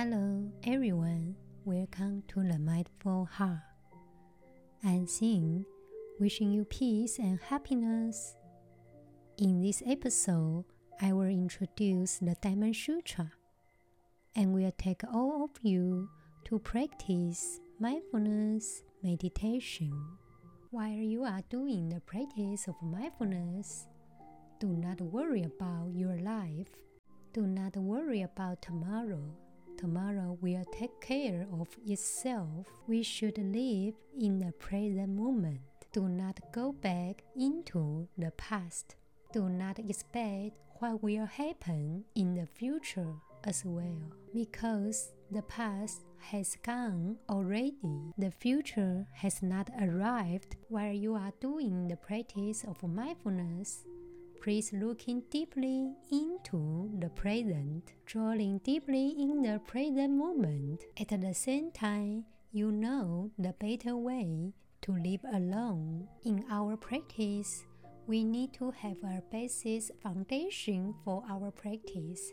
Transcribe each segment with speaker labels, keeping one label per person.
Speaker 1: Hello, everyone. Welcome to the Mindful Heart. I'm Xin, wishing you peace and happiness. In this episode, I will introduce the Diamond Sutra and will take all of you to practice mindfulness meditation. While you are doing the practice of mindfulness, do not worry about your life. Do not worry about tomorrow tomorrow will take care of itself. We should live in the present moment. Do not go back into the past. Do not expect what will happen in the future as well, because the past has gone already. The future has not arrived while you are doing the practice of mindfulness Please looking deeply into the present, drawing deeply in the present moment. At the same time, you know the better way to live alone. In our practice, we need to have a basis foundation for our practice.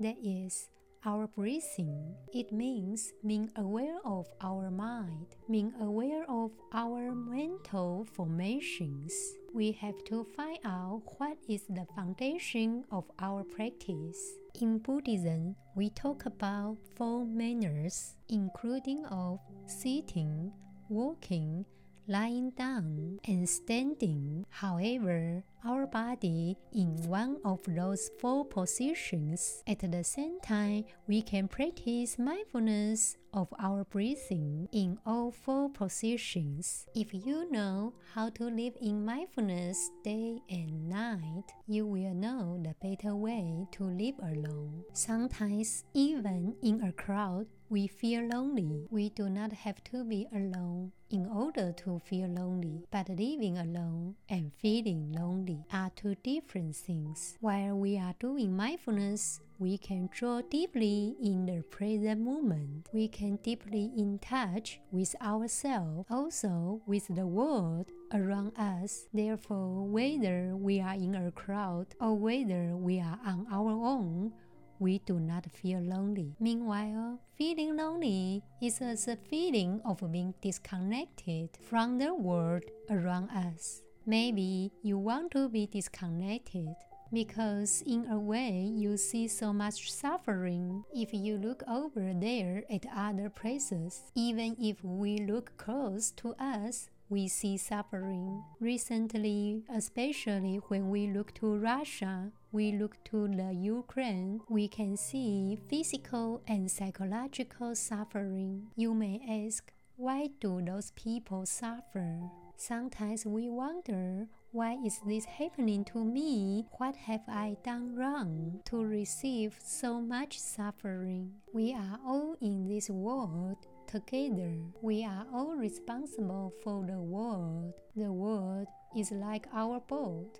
Speaker 1: That is our breathing. It means being aware of our mind, being aware of our mental formations. We have to find out what is the foundation of our practice. In Buddhism, we talk about four manners, including of sitting, walking, lying down and standing. However, our body in one of those four positions. At the same time, we can practice mindfulness of our breathing in all four positions. If you know how to live in mindfulness day and night, you will know the better way to live alone. Sometimes, even in a crowd, we feel lonely. We do not have to be alone in order to feel lonely, but living alone and feeling lonely are two different things. While we are doing mindfulness, we can draw deeply in the present moment. We can deeply in touch with ourselves, also with the world around us. Therefore, whether we are in a crowd or whether we are on our own, we do not feel lonely. Meanwhile, feeling lonely is a feeling of being disconnected from the world around us. Maybe you want to be disconnected because, in a way, you see so much suffering if you look over there at other places. Even if we look close to us, we see suffering. Recently, especially when we look to Russia, we look to the Ukraine, we can see physical and psychological suffering. You may ask, why do those people suffer? Sometimes we wonder, why is this happening to me? What have I done wrong to receive so much suffering? We are all in this world together. We are all responsible for the world. The world is like our boat,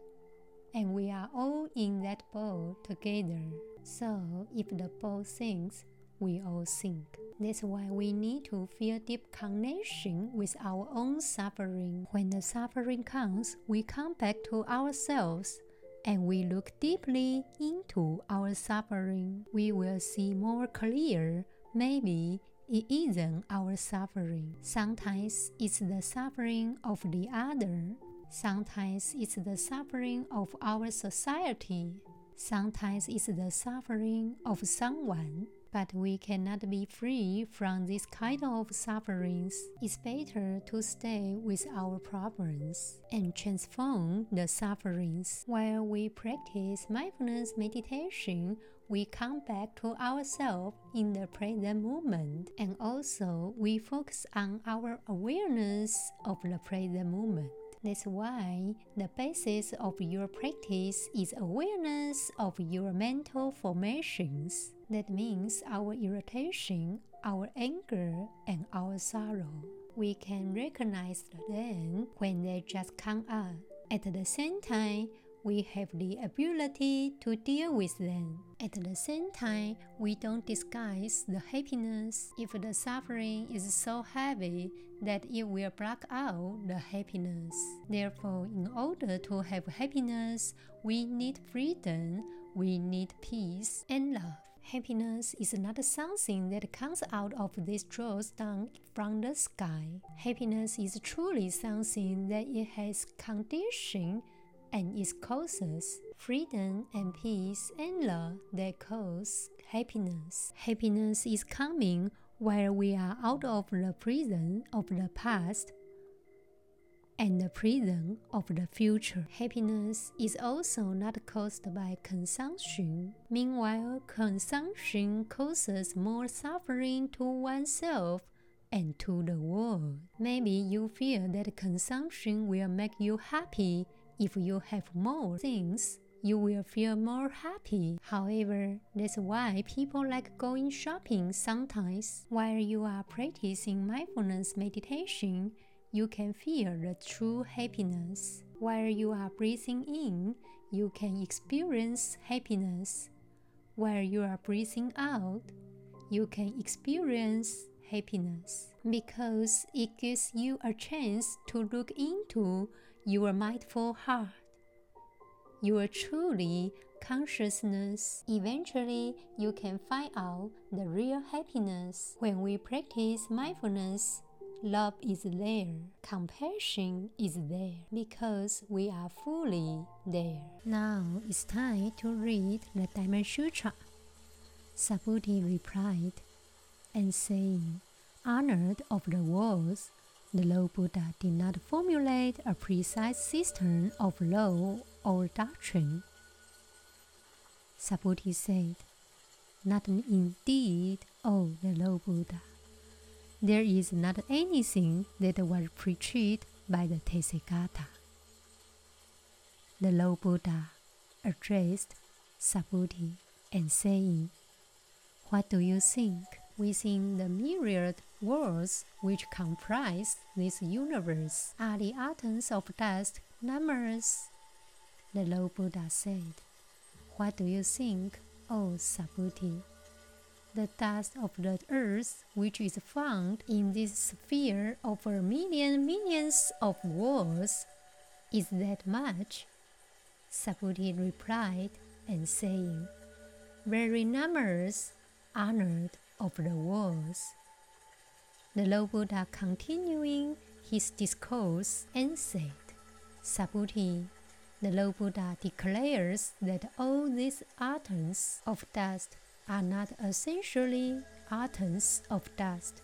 Speaker 1: and we are all in that boat together. So, if the boat sinks, we all think. That's why we need to feel deep connection with our own suffering. When the suffering comes, we come back to ourselves and we look deeply into our suffering. We will see more clear. Maybe it isn't our suffering. Sometimes it's the suffering of the other. Sometimes it's the suffering of our society. Sometimes it's the suffering of someone. But we cannot be free from this kind of sufferings. It's better to stay with our problems and transform the sufferings. While we practice mindfulness meditation, we come back to ourselves in the present moment and also we focus on our awareness of the present moment. That's why the basis of your practice is awareness of your mental formations. That means our irritation, our anger, and our sorrow. We can recognize them when they just come up. At the same time, we have the ability to deal with them. At the same time, we don't disguise the happiness if the suffering is so heavy that it will block out the happiness. Therefore, in order to have happiness, we need freedom, we need peace and love. Happiness is not something that comes out of this drops down from the sky. Happiness is truly something that it has condition and its causes. Freedom and peace and love that cause happiness. Happiness is coming while we are out of the prison of the past and the prison of the future. Happiness is also not caused by consumption. Meanwhile, consumption causes more suffering to oneself and to the world. Maybe you feel that consumption will make you happy if you have more things you will feel more happy. However, that's why people like going shopping sometimes. While you are practicing mindfulness meditation, you can feel the true happiness. While you are breathing in, you can experience happiness. While you are breathing out, you can experience happiness because it gives you a chance to look into your mindful heart your truly consciousness. Eventually, you can find out the real happiness. When we practice mindfulness, love is there, compassion is there, because we are fully there. Now it's time to read the Diamond Sutra. Subhuti replied, and saying, Honored of the worlds, the Lord Buddha did not formulate a precise system of law or doctrine. Subhuti said, Not indeed, O the Lord Buddha. There is not anything that was preached by the Tathagata. The Lord Buddha addressed Subhuti and saying, What do you think? Within the myriad worlds which comprise this universe are the atoms of dust numerous? The Lord Buddha said, What do you think, O Subhuti? The dust of the earth, which is found in this sphere of a million millions of worlds, is that much? Subhuti replied and saying, Very numerous, honored of the worlds. The Lord Buddha continuing his discourse and said, Subhuti, the Lord Buddha declares that all these atoms of dust are not essentially atoms of dust.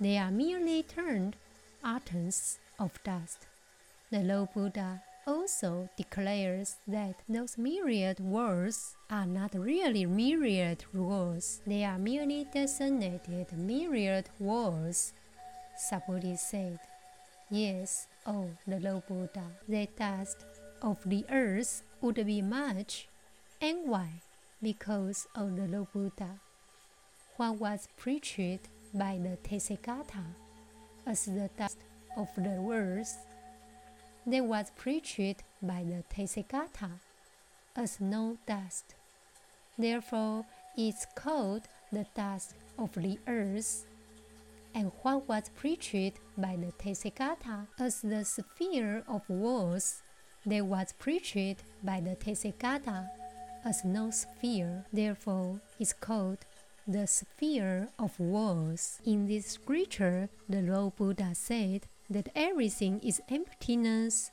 Speaker 1: They are merely termed atoms of dust. The Lord Buddha also declares that those myriad worlds are not really myriad worlds, they are merely designated myriad worlds. Subhuti said, Yes, oh, the Lord Buddha, the dust of the earth would be much. And why? Because of the Lord Buddha. What was preached by the Tathagata as the dust of the worlds that was preached by the Tathagata as no dust. Therefore, it's called the dust of the earth. And what was preached by the Tathagata as the sphere of worlds that was preached by the Tathagata as no sphere. Therefore, it's called the sphere of worlds. In this scripture, the Lord Buddha said that everything is emptiness,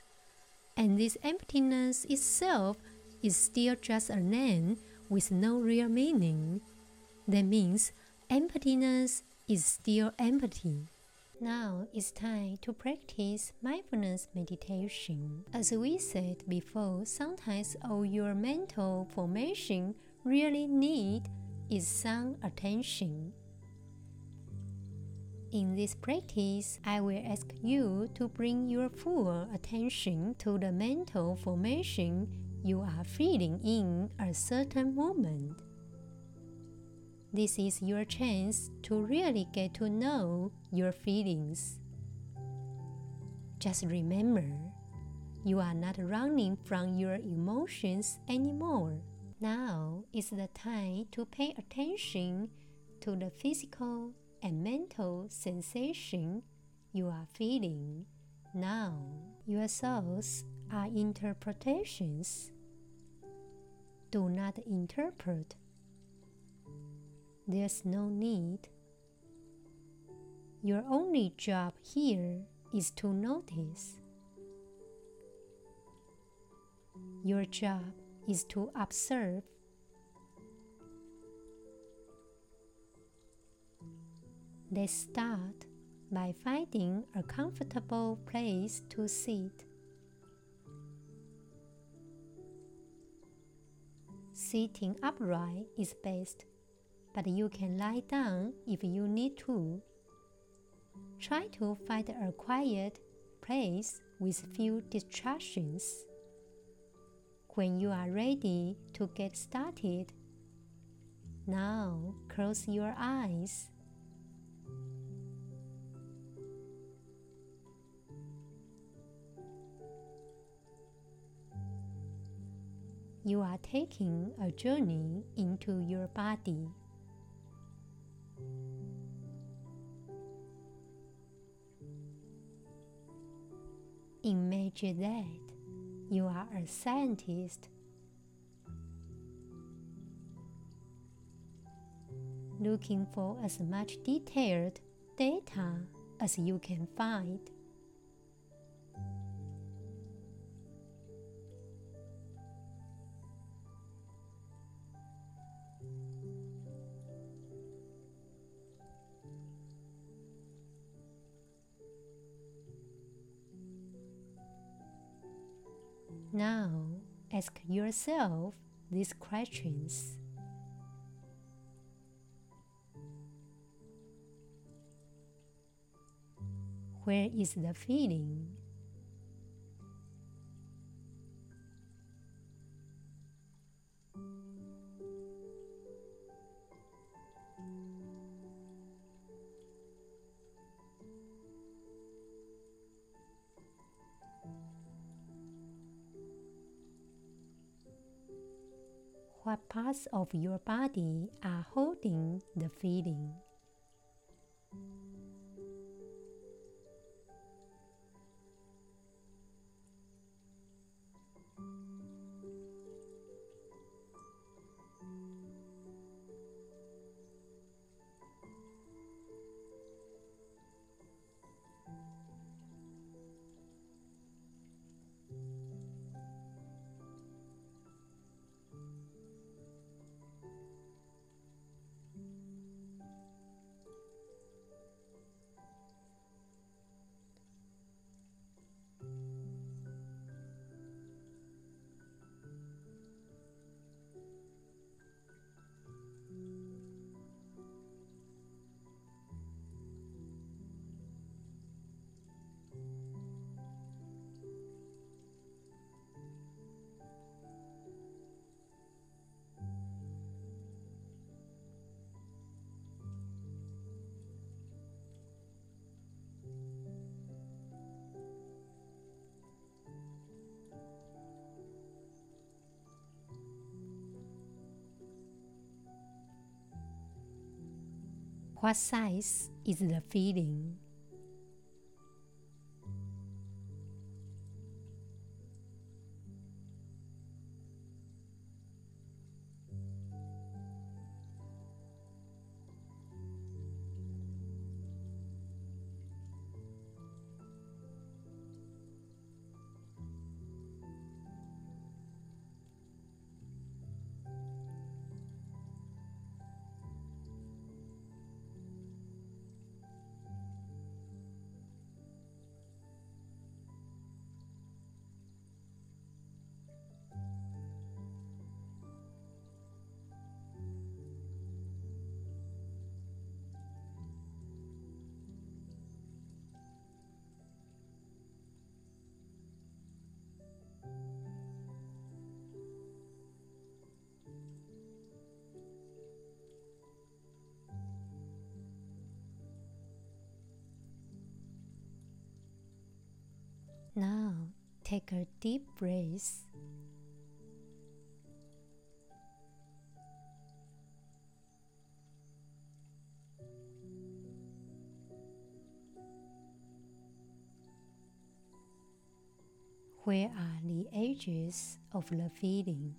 Speaker 1: and this emptiness itself is still just a name with no real meaning. That means emptiness is still empty. Now it's time to practice mindfulness meditation. As we said before, sometimes all your mental formation really need is some attention. In this practice, I will ask you to bring your full attention to the mental formation you are feeling in a certain moment. This is your chance to really get to know your feelings. Just remember, you are not running from your emotions anymore. Now is the time to pay attention to the physical and mental sensation you are feeling now. Your thoughts are interpretations. Do not interpret. There's no need. Your only job here is to notice. Your job is to observe. Let's start by finding a comfortable place to sit. Sitting upright is best, but you can lie down if you need to. Try to find a quiet place with few distractions. When you are ready to get started, now close your eyes. You are taking a journey into your body. Imagine that you are a scientist looking for as much detailed data as you can find. Ask yourself these questions. Where is the feeling? Parts of your body are holding the feeling. What size is the feeling? Now take a deep breath. Where are the edges of the feeling?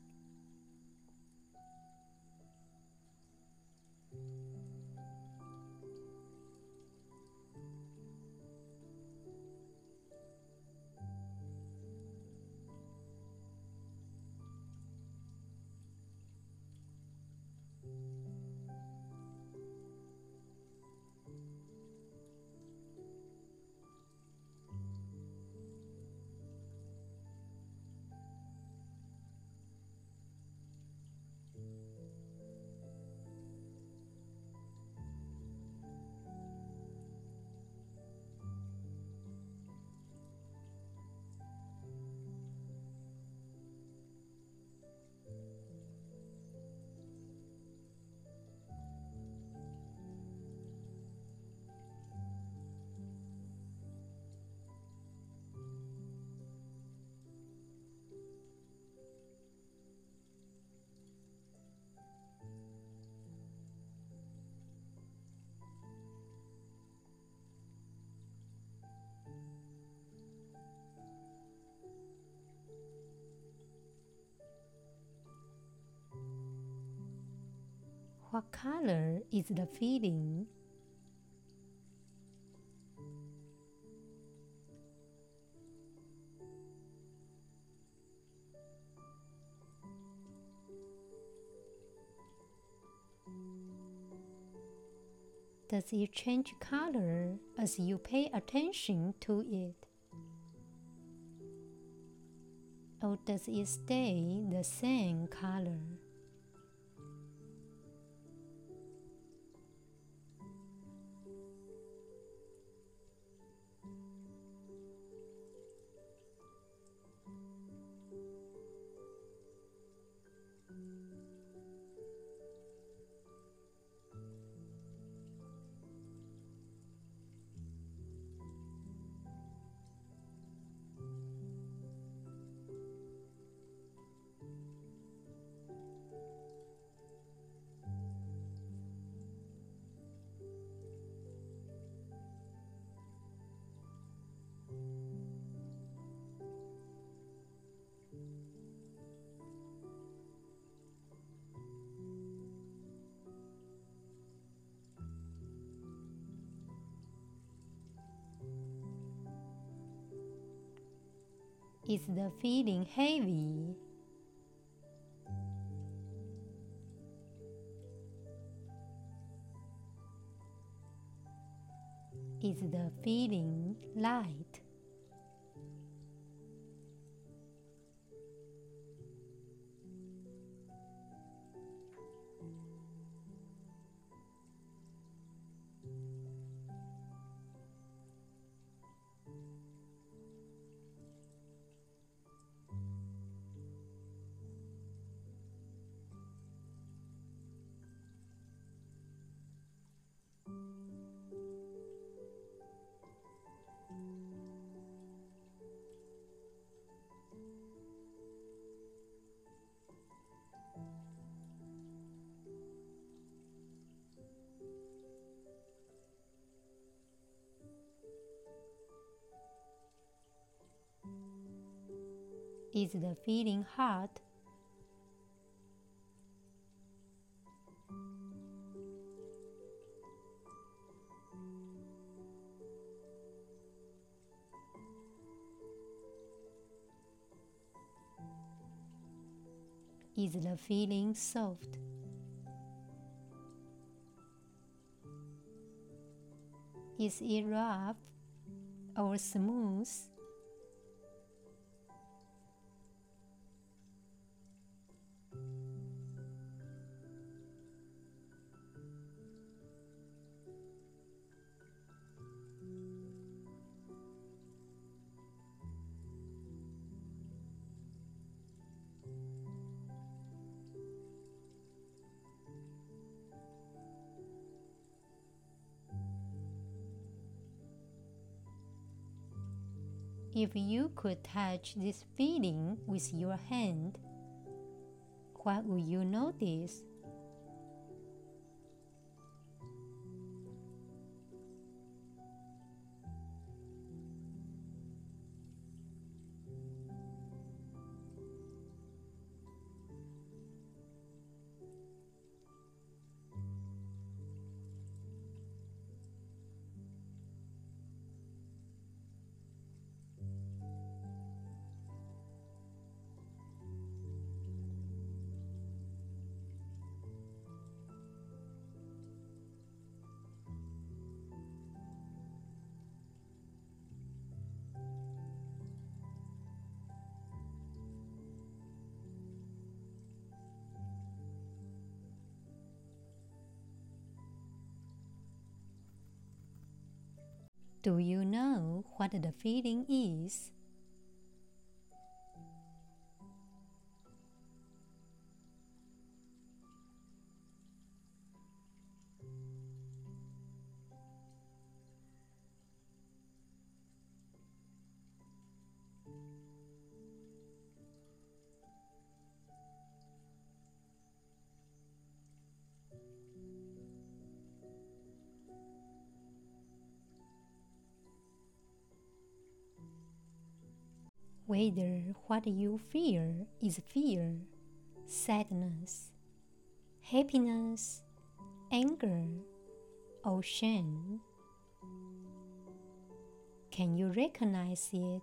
Speaker 1: What color is the feeling? Does it change color as you pay attention to it? Or does it stay the same color? Is the feeling heavy? Is the feeling light? Is the feeling hot? Is the feeling soft? Is it rough or smooth? If you could touch this feeling with your hand, what would you notice? Do you know what the feeling is? Whether what you fear is fear, sadness, happiness, anger or shame? Can you recognize it?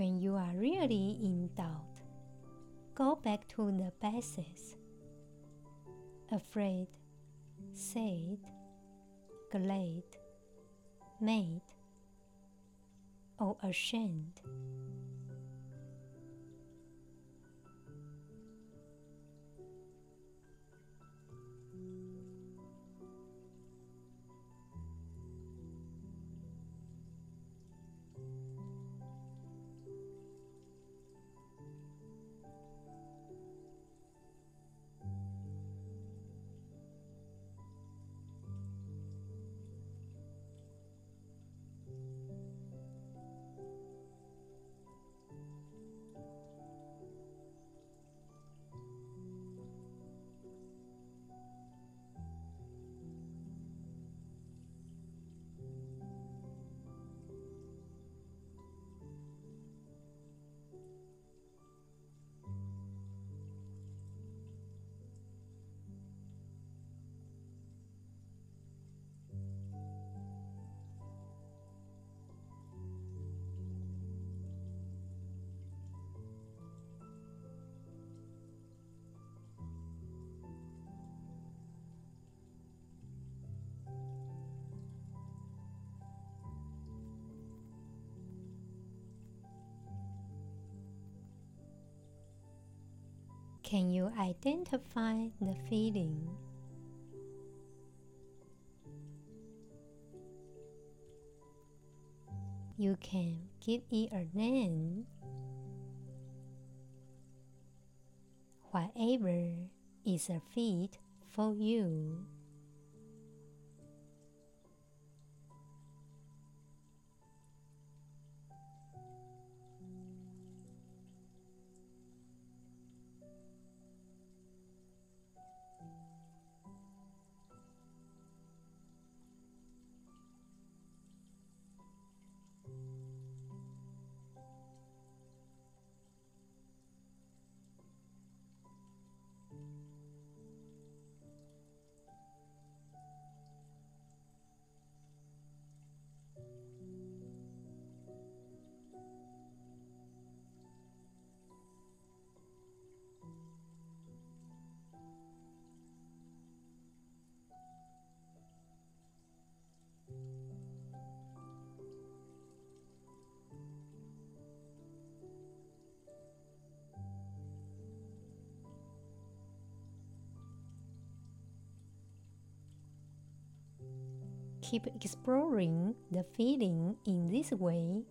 Speaker 1: When you are really in doubt, go back to the basics. Afraid, sad, glad, mad, or ashamed. Can you identify the feeling? You can give it a name. Whatever is a fit for you. Keep exploring the feeling in this way.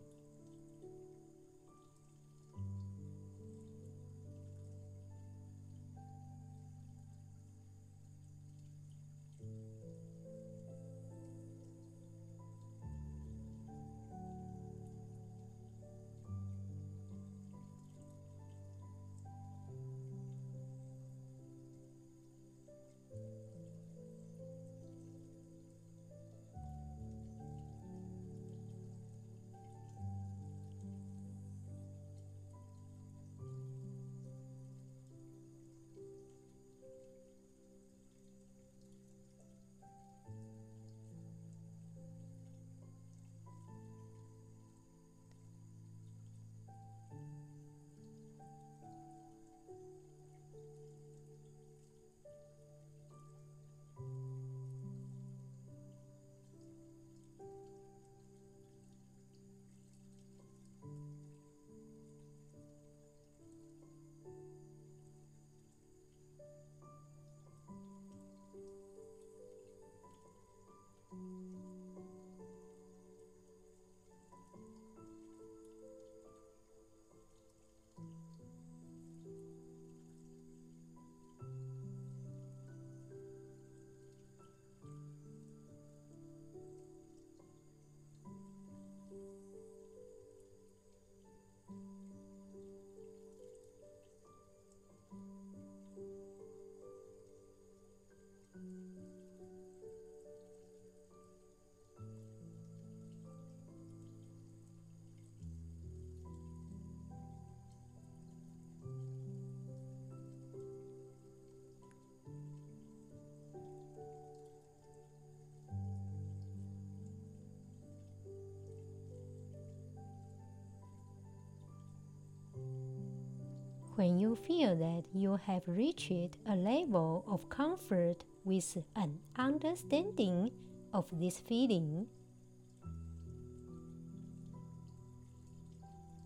Speaker 1: When you feel that you have reached a level of comfort with an understanding of this feeling,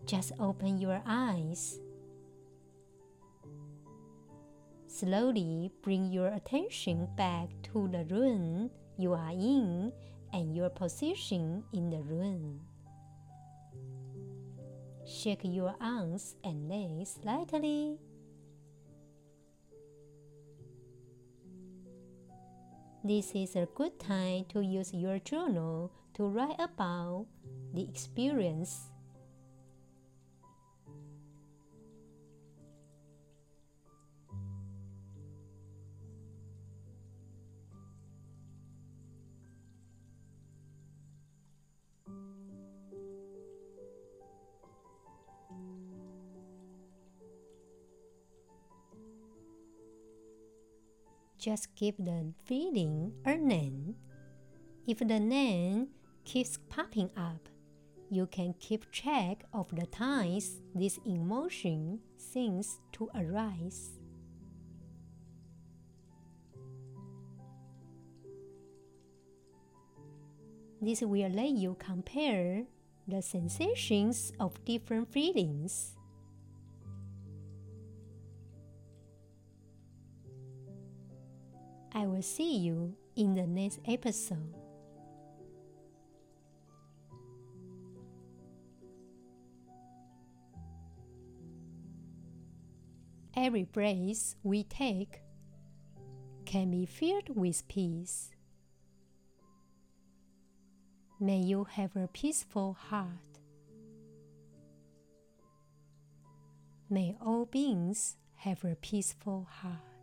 Speaker 1: just open your eyes. Slowly bring your attention back to the room you are in and your position in the room. Shake your arms and legs slightly. This is a good time to use your journal to write about the experience Just give the feeling a name. If the name keeps popping up, you can keep track of the times this emotion seems to arise. This will let you compare the sensations of different feelings. I will see you in the next episode. Every breath we take can be filled with peace. May you have a peaceful heart. May all beings have a peaceful heart.